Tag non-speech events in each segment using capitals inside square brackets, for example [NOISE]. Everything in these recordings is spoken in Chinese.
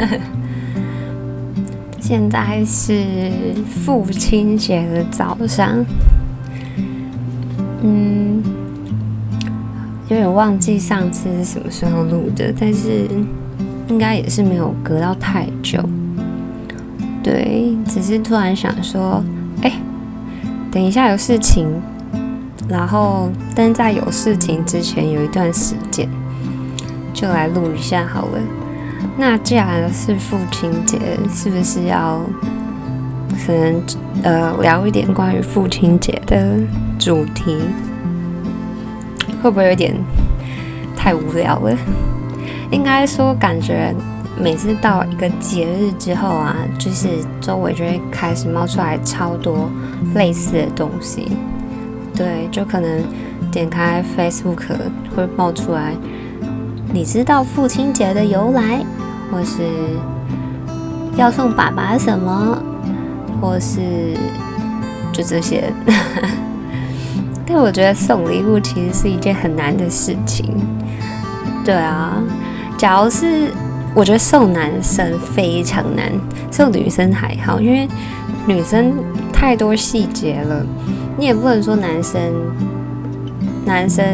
[LAUGHS] 现在是父亲节的早上，嗯，有点忘记上次是什么时候录的，但是应该也是没有隔到太久。对，只是突然想说，哎，等一下有事情，然后但在有事情之前有一段时间，就来录一下好了。那既然是父亲节，是不是要可能呃聊一点关于父亲节的主题？会不会有点太无聊了？应该说，感觉每次到一个节日之后啊，就是周围就会开始冒出来超多类似的东西。对，就可能点开 Facebook 会冒出来。你知道父亲节的由来，或是要送爸爸什么，或是就这些。[LAUGHS] 但我觉得送礼物其实是一件很难的事情。对啊，假如是我觉得送男生非常难，送女生还好，因为女生太多细节了，你也不能说男生男生。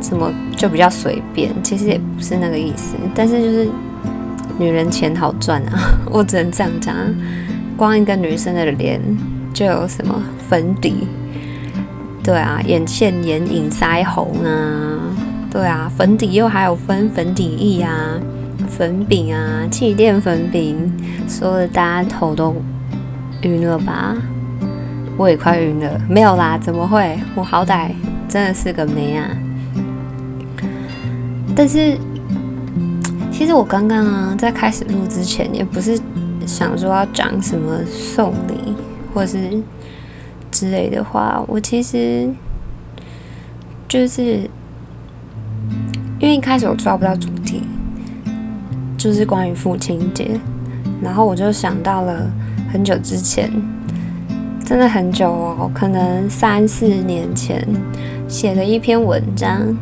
什么就比较随便，其实也不是那个意思，但是就是女人钱好赚啊，[LAUGHS] 我只能这样讲。光一个女生的脸就有什么粉底，对啊，眼线、眼影、腮红啊，对啊，粉底又还有分粉底液啊、粉饼啊、气垫粉饼，说的大家头都晕了吧？我也快晕了，没有啦，怎么会？我好歹真的是个美啊！但是，[TSK] 其实我刚刚啊，在开始录之前，也不是想说要讲什么送礼或是之类的话。我其实就是因为一开始我抓不到主题，就是关于父亲节，然后我就想到了很久之前，真的很久哦，可能三四年前写的一篇文章。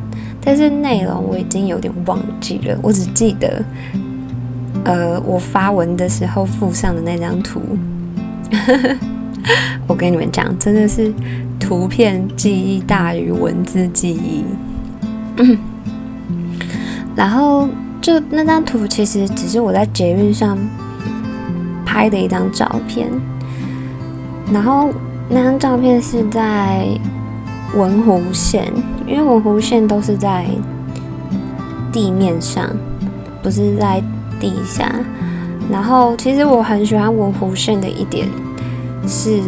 但是内容我已经有点忘记了，我只记得，呃，我发文的时候附上的那张图。[LAUGHS] 我跟你们讲，真的是图片记忆大于文字记忆。然后就那张图其实只是我在捷运上拍的一张照片，然后那张照片是在。文湖线，因为文湖线都是在地面上，不是在地下。然后，其实我很喜欢文湖线的一点是，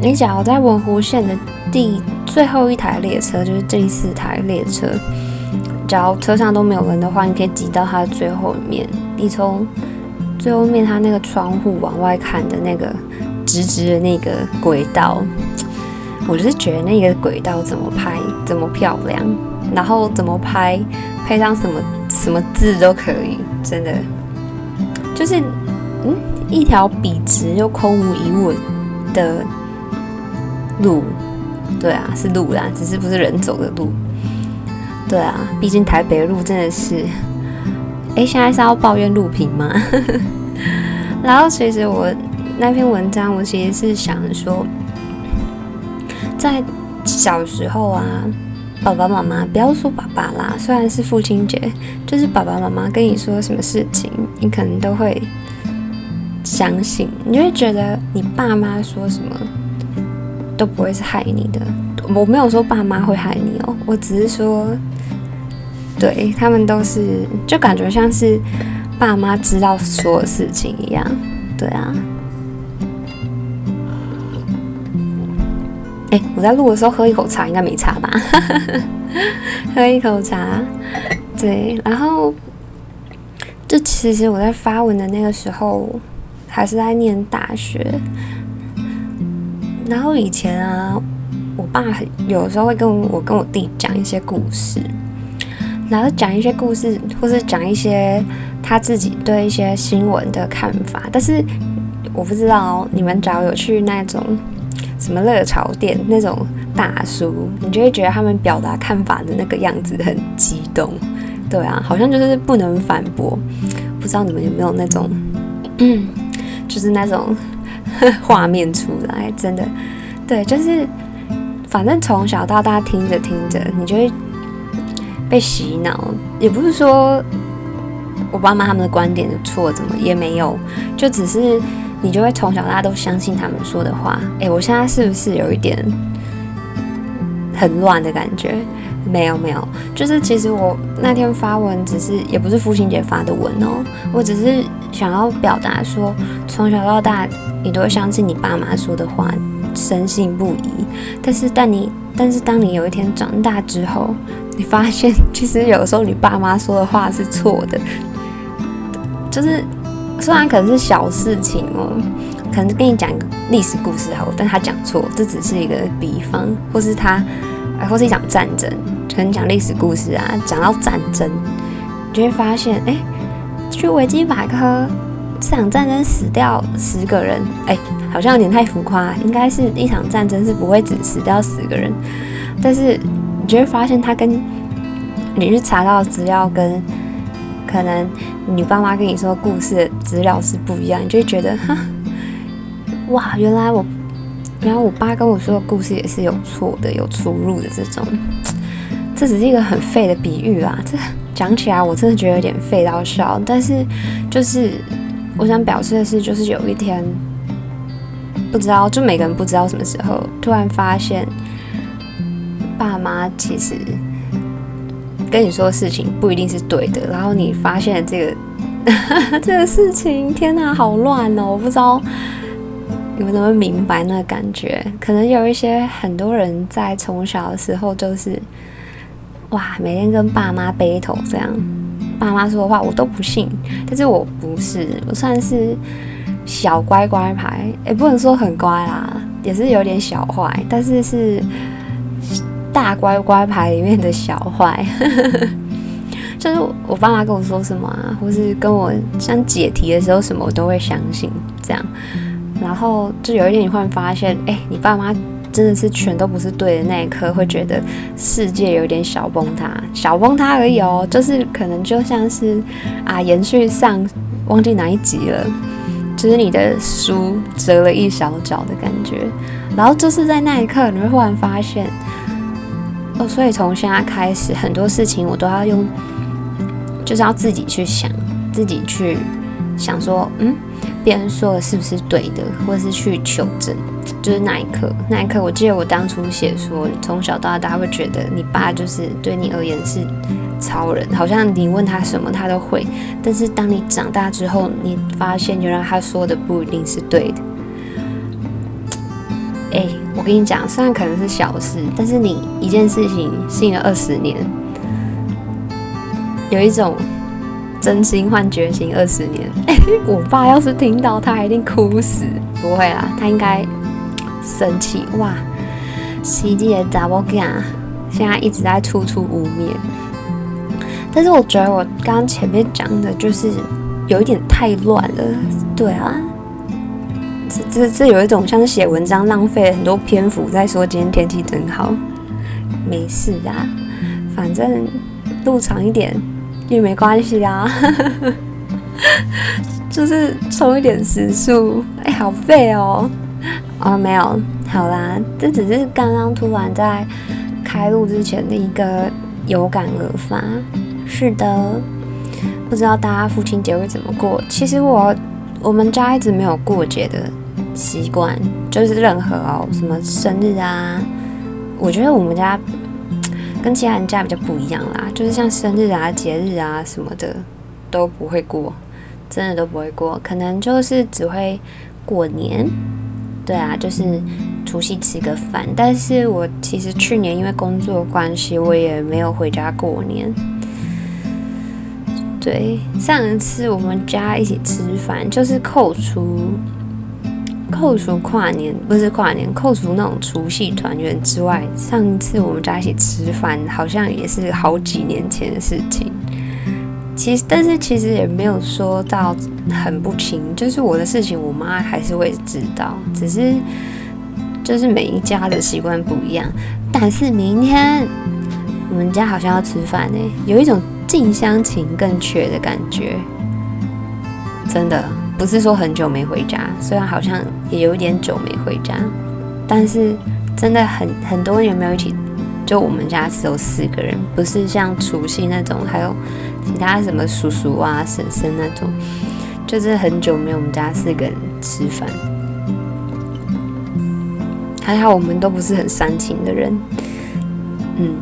你只要在文湖线的第最后一台列车，就是这四台列车，只要车上都没有人的话，你可以挤到它的最后面。你从最后面它那个窗户往外看的那个直直的那个轨道。我就是觉得那个轨道怎么拍怎么漂亮，然后怎么拍配上什么什么字都可以，真的就是嗯一条笔直又空无一物的路，对啊是路啦，只是不是人走的路，对啊，毕竟台北路真的是，[LAUGHS] 哎现在是要抱怨路平吗？[LAUGHS] 然后其实我那篇文章我其实是想说。在小时候啊，爸爸妈妈不要说爸爸啦，虽然是父亲节，就是爸爸妈妈跟你说什么事情，你可能都会相信，你就会觉得你爸妈说什么都不会是害你的。我没有说爸妈会害你哦，我只是说，对他们都是就感觉像是爸妈知道所有事情一样，对啊。哎，我在录的时候喝一口茶，应该没差吧？[LAUGHS] 喝一口茶，对。然后，就其实我在发文的那个时候，还是在念大学。然后以前啊，我爸有时候会跟我跟我弟讲一些故事，然后讲一些故事，或是讲一些他自己对一些新闻的看法。但是我不知道你们只要有去那种。什么热潮店那种大叔，你就会觉得他们表达看法的那个样子很激动，对啊，好像就是不能反驳，不知道你们有没有那种，嗯，就是那种画面出来，真的，对，就是反正从小到大听着听着，你就会被洗脑。也不是说我爸妈他们的观点有错，怎么也没有，就只是你就会从小到大都相信他们说的话。诶，我现在是不是有一点很乱的感觉？没有没有，就是其实我那天发文只是也不是父亲节发的文哦，我只是想要表达说，从小到大你都会相信你爸妈说的话，深信不疑。但是但你但是当你有一天长大之后，你发现其实有时候你爸妈说的话是错的，就是虽然可能是小事情哦，可能跟你讲一个历史故事好，但他讲错，这只是一个比方，或是他。或是一场战争，可能讲历史故事啊，讲到战争，你就会发现，哎，去维基百科，这场战争死掉十个人，哎，好像有点太浮夸，应该是一场战争是不会只死掉十个人，但是你就会发现，他跟你去查到资料跟可能你爸妈跟你说故事的资料是不一样，你就觉得，哈，哇，原来我。原来我爸跟我说的故事也是有错的、有出入的这种，[TSK] 这只是一个很废的比喻啦。这讲起来我真的觉得有点废到笑。但是就是我想表示的是，就是有一天不知道，就每个人不知道什么时候突然发现，爸妈其实跟你说的事情不一定是对的。然后你发现这个 [LAUGHS] 这个事情，天哪，好乱哦！我不知道。你们能不能明白那个感觉？可能有一些很多人在从小的时候就是，哇，每天跟爸妈 battle 这样，爸妈说的话我都不信。但是我不是，我算是小乖乖牌，也不能说很乖啦，也是有点小坏，但是是大乖乖牌里面的小坏。[LAUGHS] 就是我爸妈跟我说什么啊，或是跟我像解题的时候什么，我都会相信这样。然后就有一天，你忽然发现，哎，你爸妈真的是全都不是对的那一刻，会觉得世界有点小崩塌，小崩塌而已哦。就是可能就像是啊，延续上忘记哪一集了，就是你的书折了一小角的感觉。然后就是在那一刻，你会忽然发现，哦，所以从现在开始，很多事情我都要用，就是要自己去想，自己去想说，嗯。别人说的是不是对的，或是去求证，就是那一刻，那一刻，我记得我当初写说，从小到大，会觉得你爸就是对你而言是超人，好像你问他什么他都会。但是当你长大之后，你发现原来他说的不一定是对的。我跟你讲，虽然可能是小事，但是你一件事情信了二十年，有一种。真心换决心二十年，[LAUGHS] 我爸要是听到，他一定哭死。不会啦，他应该生气哇！西季的 double gang 现在一直在处处污蔑，但是我觉得我刚刚前面讲的就是有一点太乱了。对啊，这这这有一种像是写文章浪费了很多篇幅在说今天天气真好。没事啊，反正路长一点。也没关系啊，[LAUGHS] 就是充一点时速。哎，好废哦！哦，没有，好啦，这只是刚刚突然在开录之前的一个有感而发。是的，不知道大家父亲节会怎么过？其实我我们家一直没有过节的习惯，就是任何哦，什么生日啊，我觉得我们家。跟其他人家比较不一样啦，就是像生日啊、节日啊什么的都不会过，真的都不会过，可能就是只会过年。对啊，就是除夕吃个饭。但是我其实去年因为工作关系，我也没有回家过年。对，上一次我们家一起吃饭，就是扣除。扣除跨年不是跨年，扣除那种除夕团圆之外，上一次我们家一起吃饭，好像也是好几年前的事情。其实，但是其实也没有说到很不亲，就是我的事情，我妈还是会知道，只是就是每一家的习惯不一样。但是明天我们家好像要吃饭呢，有一种近乡情更怯的感觉。真的不是说很久没回家，虽然好像也有点久没回家，但是真的很很多年没有一起。就我们家只有四个人，不是像除夕那种，还有其他什么叔叔啊、婶婶那种，就是很久没有我们家四个人吃饭。还好我们都不是很煽情的人，嗯，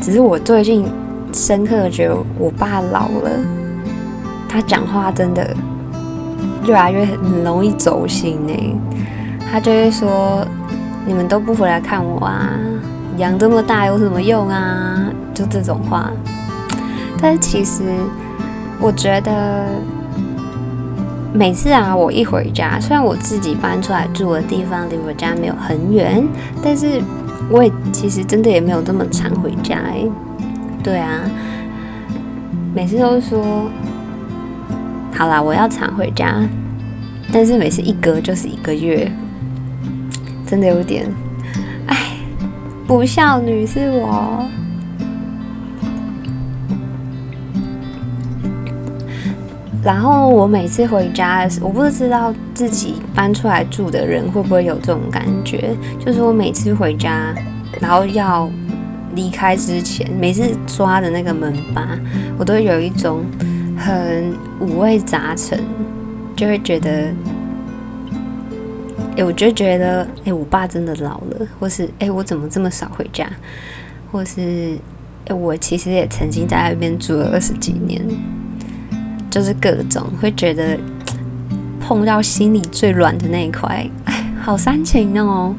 只是我最近深刻觉得我爸老了，他讲话真的越来越很容易走心呢。他就会说：“你们都不回来看我啊。”养这么大有什么用啊？就这种话。但是其实，我觉得每次啊，我一回家，虽然我自己搬出来住的地方离我家没有很远，但是我也其实真的也没有这么常回家。哎，对啊，每次都说好啦，我要常回家，但是每次一隔就是一个月，真的有点。哎不孝女是我，然后我每次回家的时，我不知道自己搬出来住的人会不会有这种感觉，就是我每次回家，然后要离开之前，每次抓的那个门把，我都有一种很五味杂陈，就会觉得。哎，我就觉得，哎，我爸真的老了，或是，哎，我怎么这么少回家，或是，哎，我其实也曾经在那边住了二十几年，就是各种会觉得碰到心里最软的那一块，哎，[LAUGHS] 好煽情哦。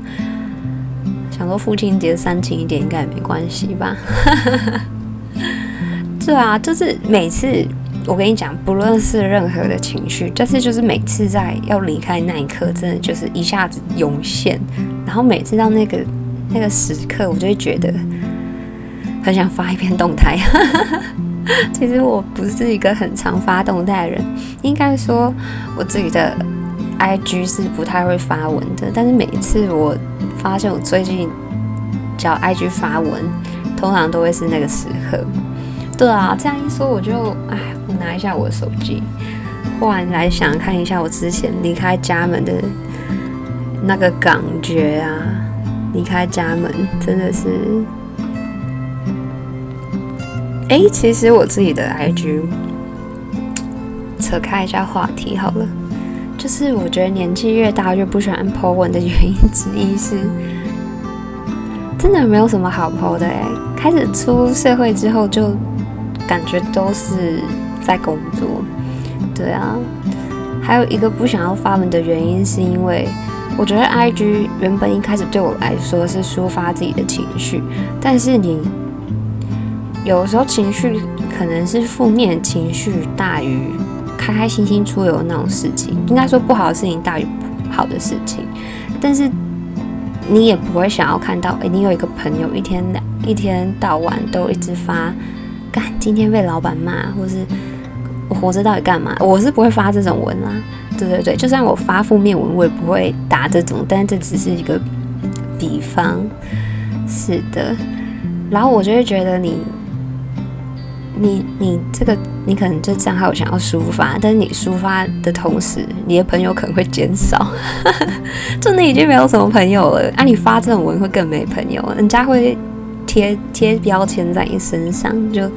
想说父亲节煽情一点应该也没关系吧？[LAUGHS] 对啊，就是每次。我跟你讲，不论是任何的情绪，但是就是每次在要离开那一刻，真的就是一下子涌现，然后每次到那个那个时刻，我就会觉得很想发一篇动态。[LAUGHS] 其实我不是一个很常发动态的人，应该说我自己的 IG 是不太会发文的，但是每一次我发现我最近叫 IG 发文，通常都会是那个时刻。对啊，这样一说我就哎。我拿一下我的手机，忽然来想看一下我之前离开家门的那个感觉啊！离开家门真的是……哎，其实我自己的 IG 扯开一下话题好了，就是我觉得年纪越大越不喜欢 po 文的原因之一是，真的没有什么好 po 的哎。开始出社会之后，就感觉都是。在工作，对啊，还有一个不想要发文的原因，是因为我觉得 I G 原本一开始对我来说是抒发自己的情绪，但是你有时候情绪可能是负面情绪大于开开心心出游那种事情，应该说不好的事情大于好的事情，但是你也不会想要看到，哎，你有一个朋友一天一天到晚都一直发，干今天被老板骂，或是。我活着到底干嘛？我是不会发这种文啦。对对对，就算我发负面文，我也不会打这种。但这只是一个比方。是的。然后我就会觉得你，你你这个，你可能就账号想要抒发，但是你抒发的同时，你的朋友可能会减少。[LAUGHS] 就你已经没有什么朋友了，啊，你发这种文会更没朋友，人家会贴贴标签在你身上，就。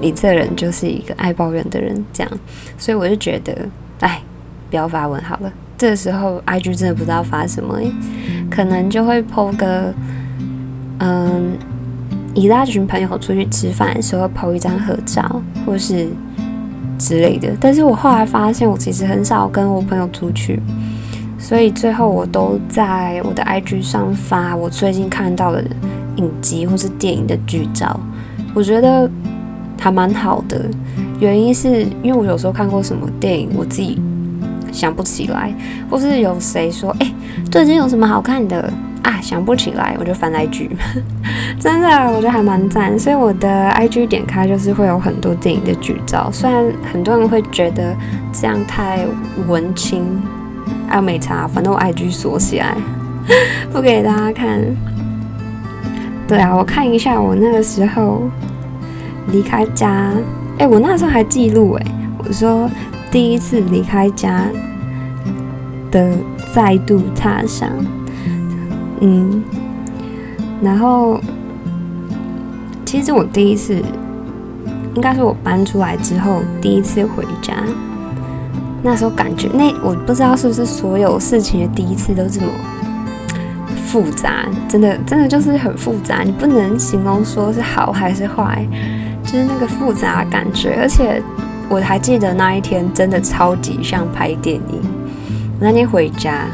你这人就是一个爱抱怨的人，这样，所以我就觉得，哎，不要发文好了。这时候，IG 真的不知道发什么，可能就会 po 个，嗯，一大群朋友出去吃饭的时候 po 一张合照，或是之类的。但是我后来发现，我其实很少跟我朋友出去，所以最后我都在我的 IG 上发我最近看到的人影集或是电影的剧照。我觉得。还蛮好的，原因是因为我有时候看过什么电影，我自己想不起来，或是有谁说，哎，最近有什么好看的啊，想不起来，我就翻 IG，[LAUGHS] 真的，我觉得还蛮赞。所以我的 IG 点开就是会有很多电影的剧照，虽然很多人会觉得这样太文青，啊没差，反正我 IG 锁起来，[LAUGHS] 不给大家看。对啊，我看一下我那个时候。离开家，哎，我那时候还记录，哎，我说第一次离开家的再度踏上，嗯，然后其实我第一次，应该是我搬出来之后第一次回家，那时候感觉那我不知道是不是所有事情的第一次都这么。复杂，真的，真的就是很复杂，你不能形容说是好还是坏，就是那个复杂感觉。而且我还记得那一天真的超级像拍电影。那天回家，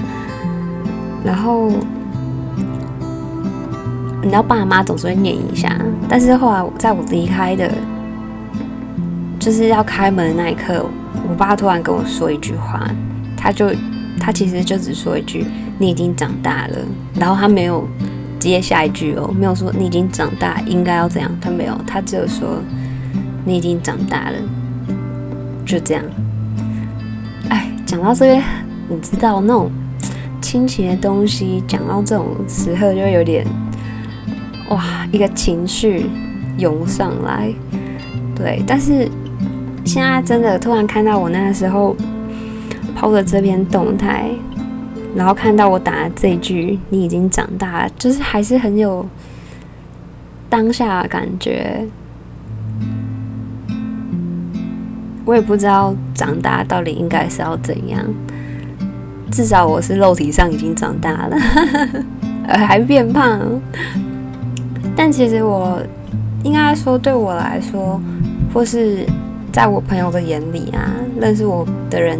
然后你知道爸妈总是会念一下，但是后来在我离开的，就是要开门那一刻，我爸突然跟我说一句话，他就他其实就只说一句。你已经长大了，然后他没有接下一句哦，没有说你已经长大应该要怎样，他没有，他只有说你已经长大了，就这样。哎，讲到这边，你知道那种亲情的东西，讲到这种时候就有点哇，一个情绪涌上来。对，但是现在真的突然看到我那个时候抛的这篇动态。然后看到我打的这一句“你已经长大了”，就是还是很有当下感觉。我也不知道长大到底应该是要怎样，至少我是肉体上已经长大了，[LAUGHS] 还变胖。但其实我应该说，对我来说，或是在我朋友的眼里啊，认识我的人。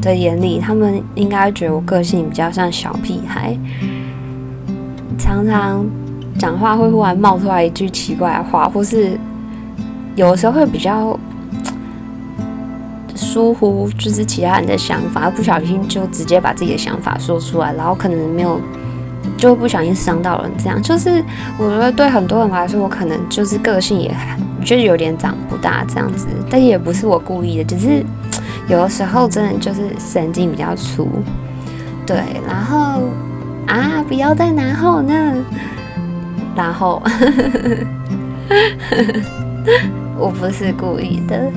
的眼里，他们应该觉得我个性比较像小屁孩，常常讲话会忽然冒出来一句奇怪的话，或是有时候会比较疏忽，就是其他人的想法，不小心就直接把自己的想法说出来，然后可能没有，就不小心伤到人。这样就是我觉得对很多人来说，我可能就是个性也就是有点长不大这样子，但也不是我故意的，只是。有的时候真的就是神经比较粗，对，然后啊，不要再然后呢，然后，[LAUGHS] 我不是故意的，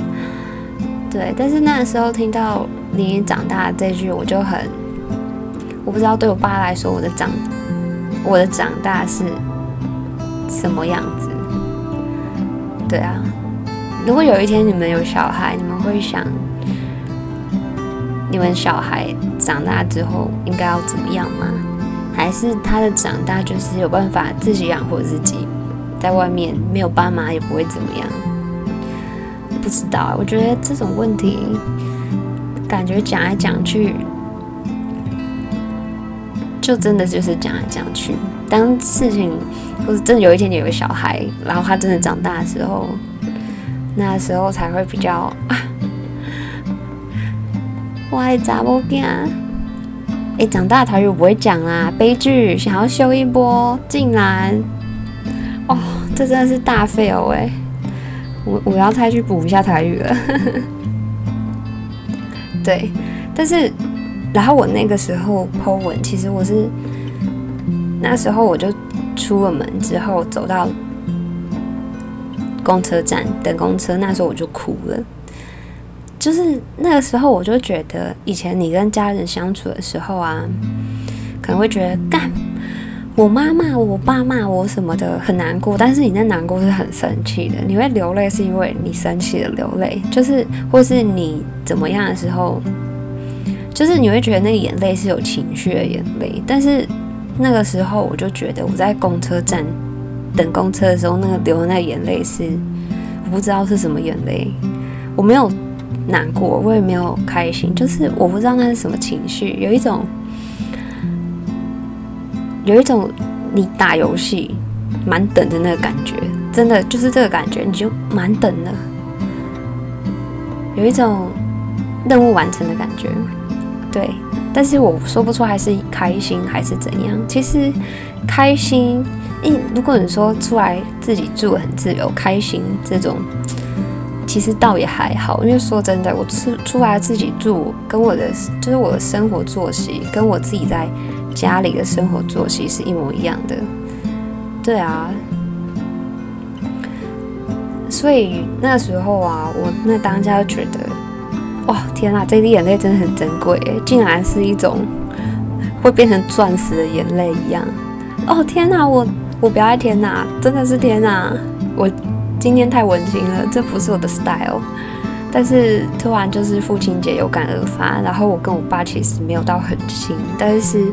对，但是那个时候听到你长大这句，我就很，我不知道对我爸来说，我的长，我的长大是什么样子，对啊，如果有一天你们有小孩，你们会想。你们小孩长大之后应该要怎么样吗？还是他的长大就是有办法自己养活自己，在外面没有爸妈也不会怎么样？不知道，我觉得这种问题感觉讲来讲去，就真的就是讲来讲去。当事情或者真的有一天你有个小孩，然后他真的长大的时候，那时候才会比较。我爱查某囝，哎，长大台语不会讲啦，悲剧，想要修一波，竟然，哦，这真的是大废哦哎，我我要再去补一下台语了，[LAUGHS] 对，但是，然后我那个时候剖文，其实我是那时候我就出了门之后走到公车站等公车，那时候我就哭了。就是那个时候，我就觉得以前你跟家人相处的时候啊，可能会觉得干我妈骂我爸骂我什么的很难过，但是你那难过是很生气的，你会流泪是因为你生气的流泪，就是或是你怎么样的时候，就是你会觉得那个眼泪是有情绪的眼泪，但是那个时候我就觉得我在公车站等公车的时候，那个流的那个眼泪是我不知道是什么眼泪，我没有。难过，我也没有开心，就是我不知道那是什么情绪，有一种，有一种你打游戏满等的那个感觉，真的就是这个感觉，你就满等的，有一种任务完成的感觉，对，但是我说不出还是开心还是怎样，其实开心，因如果你说出来自己住很自由，开心这种。其实倒也还好，因为说真的，我出出来自己住，跟我的就是我的生活作息，跟我自己在家里的生活作息是一模一样的。对啊，所以那时候啊，我那当家觉得哇，天啊，这滴眼泪真的很珍贵，竟然是一种会变成钻石的眼泪一样。哦，天哪，我我不爱天哪，真的是天哪，我今天太温馨了，这不是我的 style。但是突然就是父亲节有感而发，然后我跟我爸其实没有到很亲，但是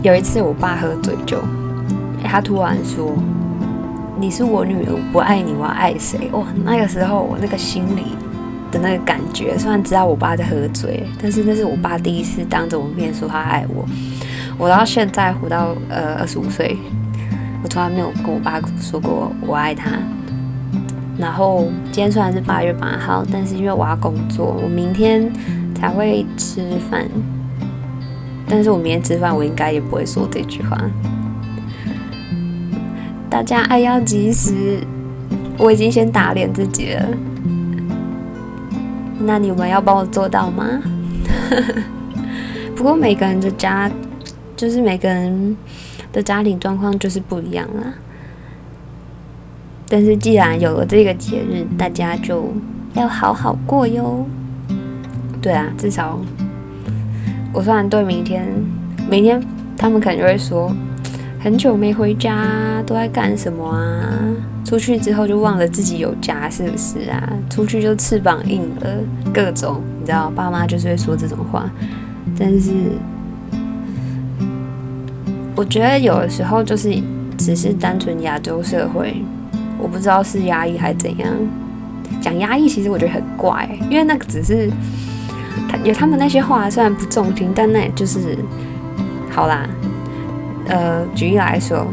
有一次我爸喝醉酒，他突然说：“你是我女儿，我不爱你，我要爱谁？”哇，那个时候我那个心里的那个感觉，虽然知道我爸在喝醉，但是那是我爸第一次当着我面说他爱我。我到现在活到呃二十五岁，我从来没有跟我爸说过我爱他。然后今天虽然是八月八号，但是因为我要工作，我明天才会吃饭。但是我明天吃饭，我应该也不会说这句话。大家爱要及时，我已经先打脸自己了。那你们要帮我做到吗？[LAUGHS] 不过每个人的家，就是每个人的家庭状况就是不一样啦。但是既然有了这个节日，大家就要好好过哟。对啊，至少我虽然对明天，明天他们可能就会说，很久没回家，都在干什么啊？出去之后就忘了自己有家，是不是啊？出去就翅膀硬了，各种你知道，爸妈就是会说这种话。但是我觉得有的时候就是只是单纯亚洲社会。我不知道是压抑还是怎样，讲压抑其实我觉得很怪，因为那个只是他有他们那些话虽然不中听，但那也就是好啦。呃，举例来说，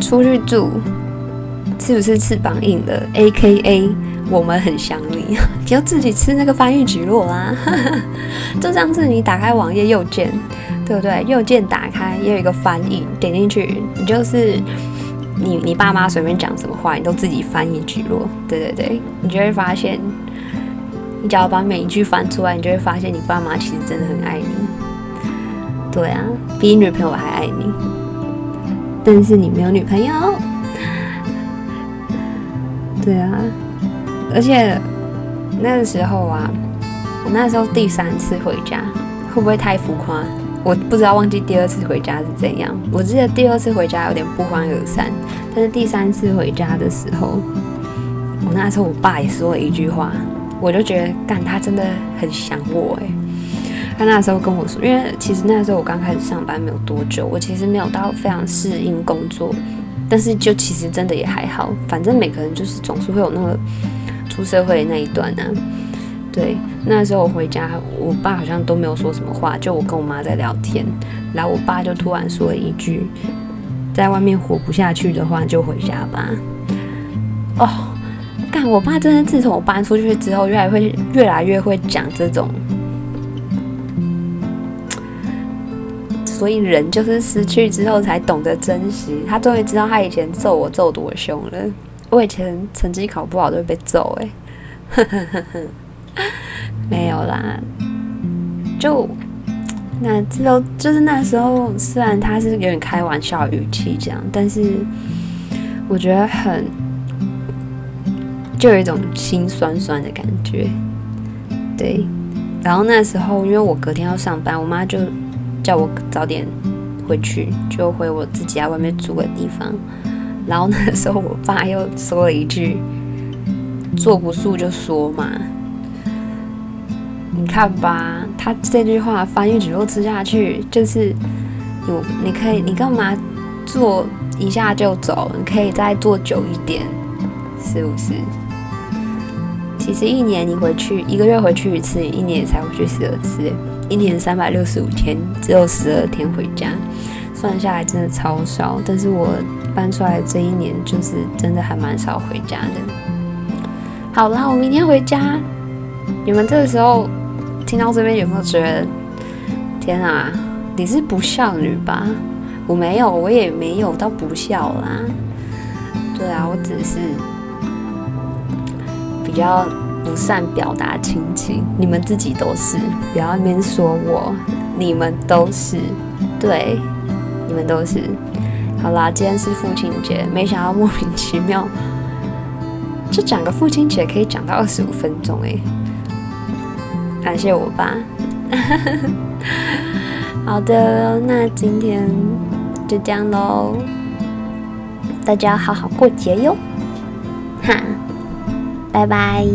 出去住是不是翅膀硬了？A K A 我们很想你，[LAUGHS] 就自己吃那个翻译举落啦。就像是你打开网页右键。对不对？右键打开，也有一个翻译，点进去，你就是你你爸妈随便讲什么话，你都自己翻译举落。对对对，你就会发现，你只要把每一句翻出来，你就会发现你爸妈其实真的很爱你。对啊，比你女朋友还爱你。但是你没有女朋友。对啊，而且那个时候啊，我那时候第三次回家，会不会太浮夸？我不知道忘记第二次回家是怎样。我记得第二次回家有点不欢而散，但是第三次回家的时候，我那时候我爸也说了一句话，我就觉得干他真的很想我诶。他那时候跟我说，因为其实那时候我刚开始上班没有多久，我其实没有到非常适应工作，但是就其实真的也还好，反正每个人就是总是会有那个出社会那一段呢。对，那时候我回家，我爸好像都没有说什么话，就我跟我妈在聊天，然后我爸就突然说了一句：“在外面活不下去的话，就回家吧。”哦，干！我爸真的自从我搬出去之后，越来会越来越会讲这种，所以人就是失去之后才懂得珍惜。他终于知道他以前揍我揍多凶了。我以前成绩考不好都会被揍，哎，呵呵呵呵。没有啦，就那之后就是那时候，虽然他是有点开玩笑语气这样，但是我觉得很就有一种心酸酸的感觉。对，然后那时候因为我隔天要上班，我妈就叫我早点回去，就回我自己在外面住的地方。然后那时候我爸又说了一句：“坐不住就说嘛。”你看吧，他这句话翻译之后吃下去，就是有你可以，你干嘛做一下就走？你可以再做久一点，是不是？其实一年你回去一个月回去一次，一年才回去十二次，一年三百六十五天，只有十二天回家，算下来真的超少。但是我搬出来这一年，就是真的还蛮少回家的。好啦，我明天回家，你们这个时候。听到这边有没有觉得，天啊，你是不孝女吧？我没有，我也没有到不孝啦。对啊，我只是比较不善表达亲情。你们自己都是，不要那边说我，你们都是，对，你们都是。好啦，今天是父亲节，没想到莫名其妙。这讲个父亲节可以讲到二十五分钟哎，感谢我爸。[LAUGHS] 好的，那今天就这样喽，大家好好过节哟，哈，拜拜。